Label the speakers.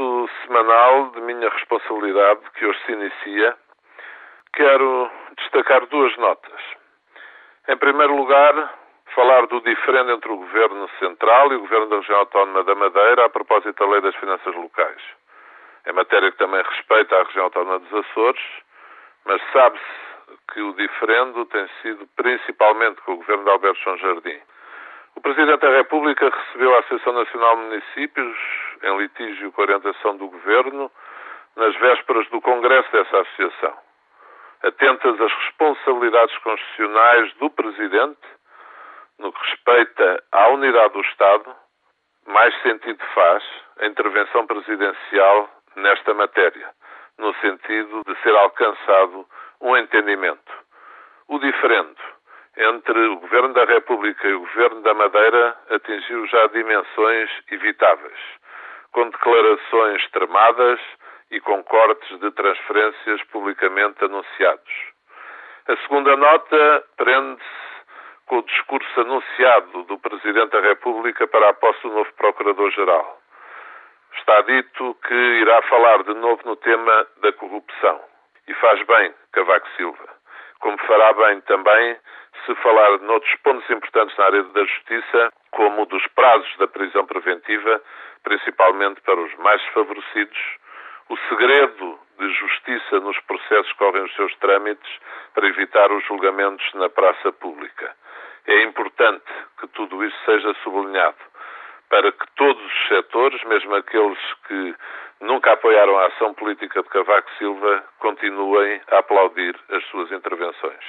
Speaker 1: balanço semanal de minha responsabilidade que hoje se inicia, quero destacar duas notas. Em primeiro lugar, falar do diferendo entre o Governo Central e o Governo da Região Autónoma da Madeira a propósito da Lei das Finanças Locais. É matéria que também respeita a Região Autónoma dos Açores, mas sabe-se que o diferendo tem sido principalmente com o Governo de Alberto São Jardim. O Presidente da República recebeu a Associação Nacional de Municípios em litígio a orientação do Governo nas vésperas do Congresso dessa associação. Atentas às responsabilidades constitucionais do Presidente, no que respeita à unidade do Estado, mais sentido faz a intervenção presidencial nesta matéria, no sentido de ser alcançado um entendimento. O diferendo entre o Governo da República e o Governo da Madeira atingiu já dimensões evitáveis, com declarações extremadas e com cortes de transferências publicamente anunciados. A segunda nota prende-se com o discurso anunciado do Presidente da República para a posse do novo Procurador-Geral. Está dito que irá falar de novo no tema da corrupção. E faz bem Cavaco Silva. Como fará bem também se falar de outros pontos importantes na área da justiça, como dos prazos da prisão preventiva, principalmente para os mais desfavorecidos, o segredo de justiça nos processos que correm os seus trâmites para evitar os julgamentos na praça pública. É importante que tudo isso seja sublinhado para que todos os setores, mesmo aqueles que nunca apoiaram a ação política de Cavaco Silva, continuem a aplaudir as suas intervenções.